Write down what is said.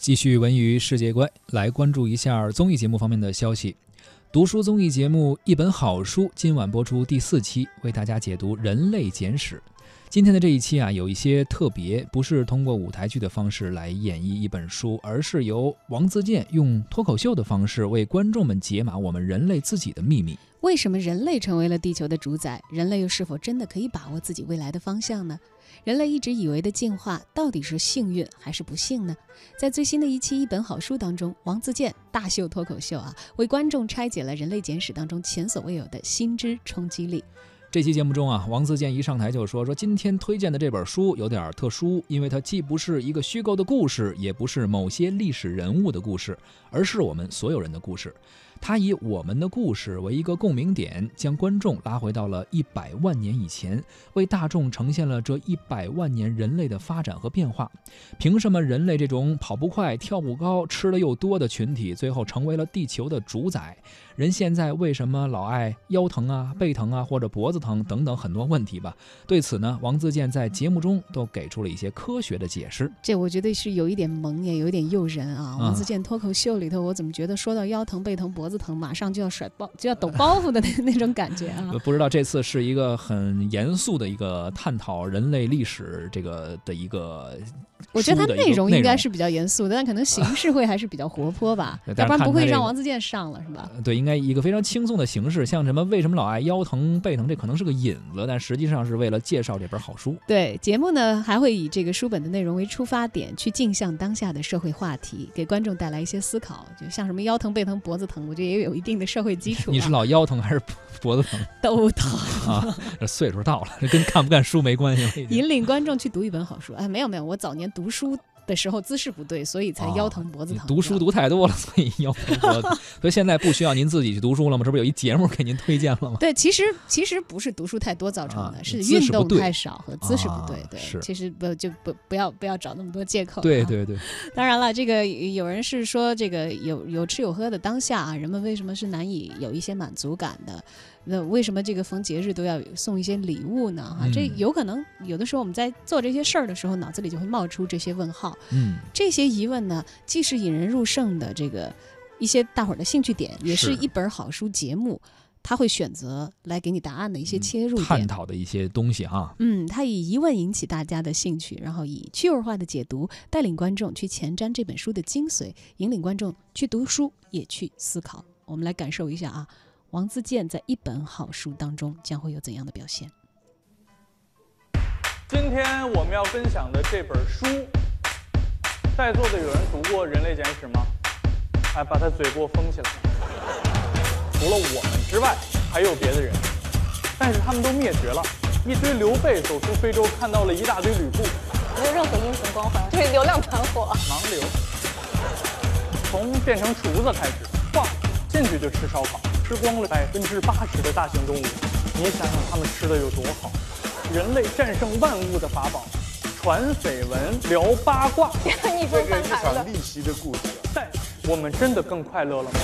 继续文娱世界观，来关注一下综艺节目方面的消息。读书综艺节目《一本好书》今晚播出第四期，为大家解读《人类简史》。今天的这一期啊，有一些特别，不是通过舞台剧的方式来演绎一本书，而是由王自健用脱口秀的方式为观众们解码我们人类自己的秘密。为什么人类成为了地球的主宰？人类又是否真的可以把握自己未来的方向呢？人类一直以为的进化，到底是幸运还是不幸呢？在最新的一期《一本好书》当中，王自健大秀脱口秀啊，为观众拆解了《人类简史》当中前所未有的新知冲击力。这期节目中啊，王自健一上台就说：“说今天推荐的这本书有点特殊，因为它既不是一个虚构的故事，也不是某些历史人物的故事，而是我们所有人的故事。他以我们的故事为一个共鸣点，将观众拉回到了一百万年以前，为大众呈现了这一百万年人类的发展和变化。凭什么人类这种跑不快、跳不高、吃的又多的群体，最后成为了地球的主宰？人现在为什么老爱腰疼啊、背疼啊，或者脖子疼等等很多问题吧？对此呢，王自健在节目中都给出了一些科学的解释。这我觉得是有一点萌，也有一点诱人啊。王自健脱口秀里头，我怎么觉得说到腰疼、背疼、脖子疼，马上就要甩包、就要抖包袱的那 那种感觉啊？不知道这次是一个很严肃的一个探讨人类历史这个的一个。我觉得它内容应该是比较严肃的，但可能形式会还是比较活泼吧，要不然不会让王自健上了，是吧？对，应该一个非常轻松的形式，像什么为什么老爱腰疼背疼，这可能是个引子，但实际上是为了介绍这本好书。对，节目呢还会以这个书本的内容为出发点，去镜像当下的社会话题，给观众带来一些思考。就像什么腰疼背疼脖子疼，我觉得也有一定的社会基础。你是老腰疼还是脖子疼？都疼啊！这岁数到了，这跟看不看书没关系。引领观众去读一本好书，哎，没有没有，我早年读书。的时候姿势不对，所以才腰疼脖子疼。读书读太多了，所以腰疼脖子。所以现在不需要您自己去读书了吗？这不是有一节目给您推荐了吗？对，其实其实不是读书太多造成的，是运动太少和姿势不对。对，其实不就不不要不要找那么多借口。对对对。当然了，这个有人是说，这个有有吃有喝的当下啊，人们为什么是难以有一些满足感的？那为什么这个逢节日都要送一些礼物呢？哈，这有可能有的时候我们在做这些事儿的时候，脑子里就会冒出这些问号。嗯，这些疑问呢，既是引人入胜的这个一些大伙儿的兴趣点，也是一本好书节目，他会选择来给你答案的一些切入点，探讨的一些东西哈。嗯，他以疑问引起大家的兴趣，然后以趣味化的解读带领观众去前瞻这本书的精髓，引领观众去读书也去思考。我们来感受一下啊。王自健在一本好书当中将会有怎样的表现？今天我们要分享的这本书，在座的有人读过《人类简史》吗？哎，把他嘴给我封起来！除了我们之外，还有别的人，但是他们都灭绝了。一堆刘备走出非洲，看到了一大堆吕布，没有任何英雄光环，对流量团伙，盲流。从变成厨子开始，放进去就吃烧烤。吃光了百分之八十的大型动物，你想想他们吃的有多好？人类战胜万物的法宝，传绯闻、聊八卦，这个一场逆袭的故事。但我们真的更快乐了吗？